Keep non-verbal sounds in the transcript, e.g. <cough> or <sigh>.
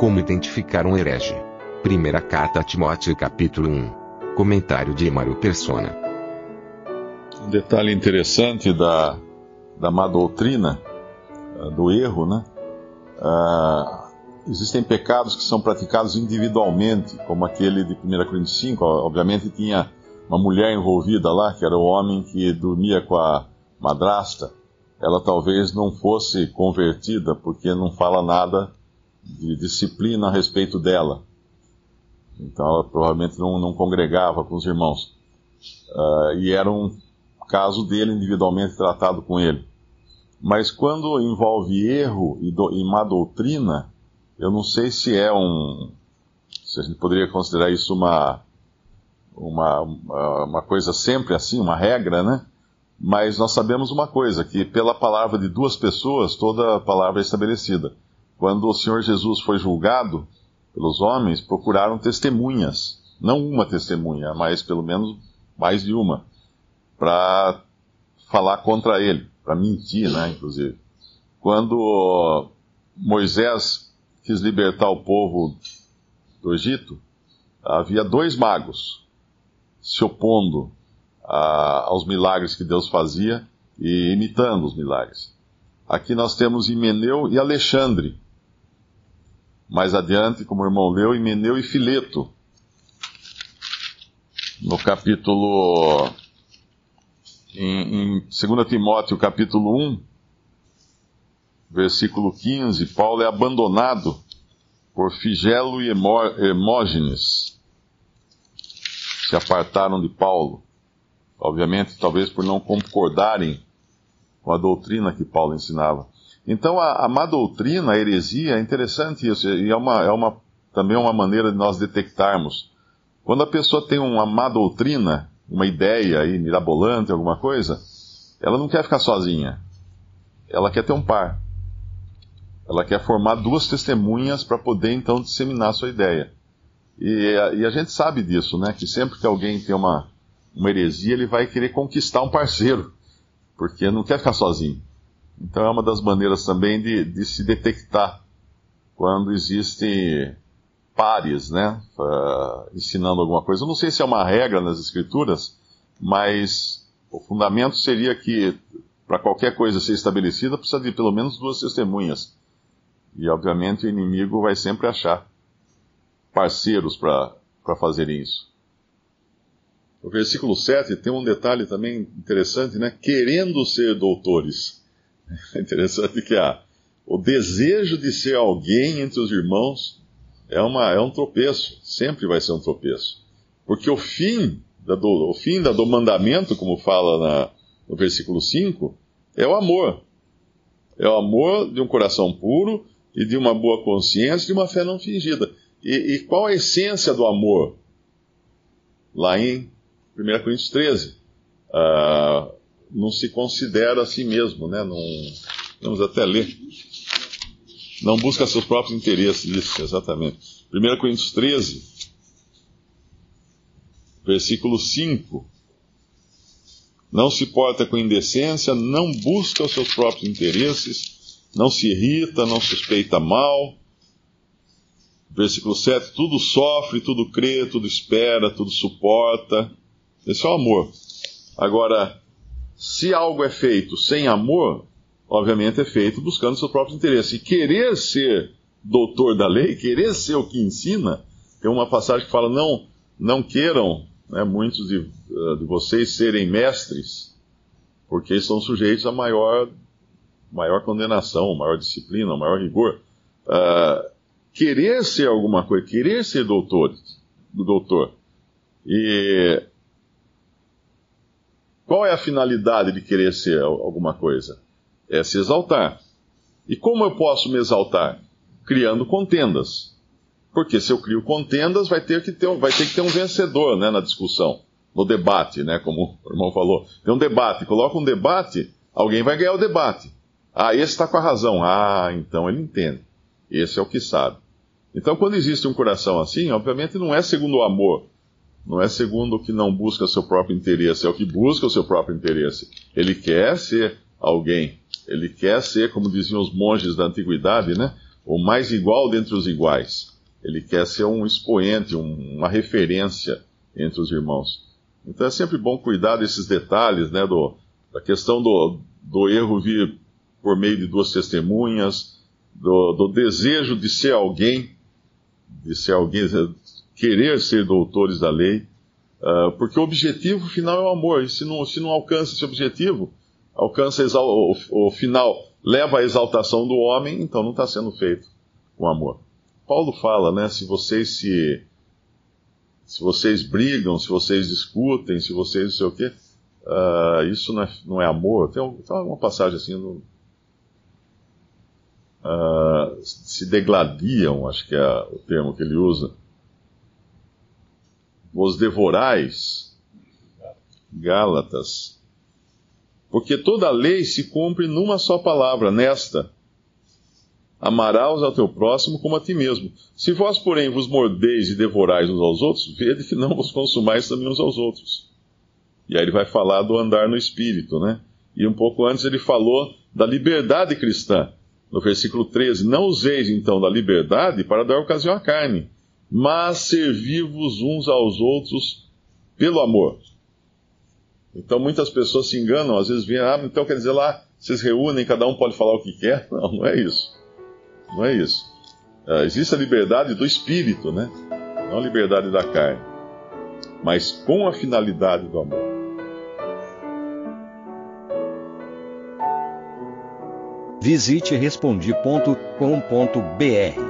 Como identificar um herege? Primeira carta a Timóteo capítulo 1. Comentário de Mário Persona. Um detalhe interessante da, da má doutrina, eh, do erro, né? Ah, existem pecados que são praticados individualmente, como aquele de 1 Coríntios 5, obviamente tinha uma mulher envolvida lá, que era o homem que dormia com a madrasta. Ela talvez não fosse convertida, porque não fala nada de disciplina a respeito dela. Então ela provavelmente não, não congregava com os irmãos. Uh, e era um caso dele individualmente tratado com ele. Mas quando envolve erro e, do, e má doutrina, eu não sei se é um. Se a gente poderia considerar isso uma, uma, uma coisa sempre assim, uma regra, né? Mas nós sabemos uma coisa, que pela palavra de duas pessoas, toda palavra é estabelecida. Quando o Senhor Jesus foi julgado pelos homens, procuraram testemunhas. Não uma testemunha, mas pelo menos mais de uma. Para falar contra ele, para mentir, né, inclusive. Quando Moisés quis libertar o povo do Egito, havia dois magos se opondo a, aos milagres que Deus fazia e imitando os milagres. Aqui nós temos Himeneu e Alexandre. Mais adiante, como o irmão leu, Himeneu e Fileto. No capítulo. Em, em 2 Timóteo, capítulo 1, versículo 15, Paulo é abandonado por Figelo e Hermógenes. Se apartaram de Paulo. Obviamente, talvez por não concordarem com a doutrina que Paulo ensinava. Então, a, a má doutrina, a heresia, é interessante isso, e é, uma, é uma, também uma maneira de nós detectarmos. Quando a pessoa tem uma má doutrina, uma ideia aí, mirabolante, alguma coisa, ela não quer ficar sozinha. Ela quer ter um par. Ela quer formar duas testemunhas para poder então disseminar a sua ideia. E, e, a gente sabe disso, né? Que sempre que alguém tem uma, uma heresia, ele vai querer conquistar um parceiro, porque não quer ficar sozinho. Então é uma das maneiras também de, de se detectar quando existem pares, né? Uh, ensinando alguma coisa. Eu não sei se é uma regra nas escrituras, mas o fundamento seria que para qualquer coisa ser estabelecida precisa de pelo menos duas testemunhas. E obviamente o inimigo vai sempre achar parceiros para fazerem isso. O versículo 7 tem um detalhe também interessante, né? Querendo ser doutores. <laughs> É interessante que a, o desejo de ser alguém entre os irmãos é, uma, é um tropeço, sempre vai ser um tropeço. Porque o fim, da do, o fim da, do mandamento, como fala na, no versículo 5, é o amor. É o amor de um coração puro e de uma boa consciência e de uma fé não fingida. E, e qual a essência do amor? Lá em 1 Coríntios 13. Uh, ah, não se considera a si mesmo, né? Não, vamos até ler. Não busca seus próprios interesses, isso, exatamente. 1 Coríntios 13, versículo 5. Não se porta com indecência, não busca os seus próprios interesses, não se irrita, não suspeita mal. Versículo 7: tudo sofre, tudo crê, tudo espera, tudo suporta. Esse é o amor. Agora, se algo é feito sem amor, obviamente é feito buscando seu próprio interesse. E querer ser doutor da lei, querer ser o que ensina, tem uma passagem que fala: não, não queiram né, muitos de, de vocês serem mestres, porque estão sujeitos a maior maior condenação, maior disciplina, maior rigor. Uh, querer ser alguma coisa, querer ser doutor, doutor. E qual é a finalidade de querer ser alguma coisa? é se exaltar. E como eu posso me exaltar? Criando contendas. Porque se eu crio contendas, vai ter que ter, vai ter, que ter um vencedor né, na discussão, no debate, né, como o irmão falou. Tem um debate, coloca um debate, alguém vai ganhar o debate. Ah, esse está com a razão. Ah, então ele entende. Esse é o que sabe. Então, quando existe um coração assim, obviamente não é segundo o amor, não é segundo o que não busca seu próprio interesse, é o que busca o seu próprio interesse. Ele quer ser alguém, ele quer ser, como diziam os monges da antiguidade, né, o mais igual dentre os iguais. Ele quer ser um expoente, um, uma referência entre os irmãos. Então é sempre bom cuidar desses detalhes, né, do, da questão do, do erro vir por meio de duas testemunhas, do, do desejo de ser alguém, de ser alguém, querer ser doutores da lei, uh, porque o objetivo final é o amor, e se não, se não alcança esse objetivo, alcança o, o final, leva à exaltação do homem, então não está sendo feito com amor. Paulo fala, né, se vocês se se vocês brigam, se vocês discutem, se vocês não sei o quê, uh, isso não é, não é amor. Tem, tem uma passagem assim no, uh, se degladiam, acho que é o termo que ele usa. Os devorais, Gálatas, porque toda a lei se cumpre numa só palavra, nesta: Amarás ao teu próximo como a ti mesmo. Se vós, porém, vos mordeis e devorais uns aos outros, vede que não vos consumais também uns aos outros. E aí ele vai falar do andar no espírito, né? E um pouco antes ele falou da liberdade cristã no versículo 13: Não useis então da liberdade para dar ocasião à carne, mas servi-vos uns aos outros pelo amor. Então muitas pessoas se enganam, às vezes vêm, ah, então quer dizer lá, vocês reúnem, cada um pode falar o que quer? <laughs> Não, não é isso. Não é isso. Uh, existe a liberdade do espírito, né? Não a liberdade da carne. Mas com a finalidade do amor. Visite respondi.com.br.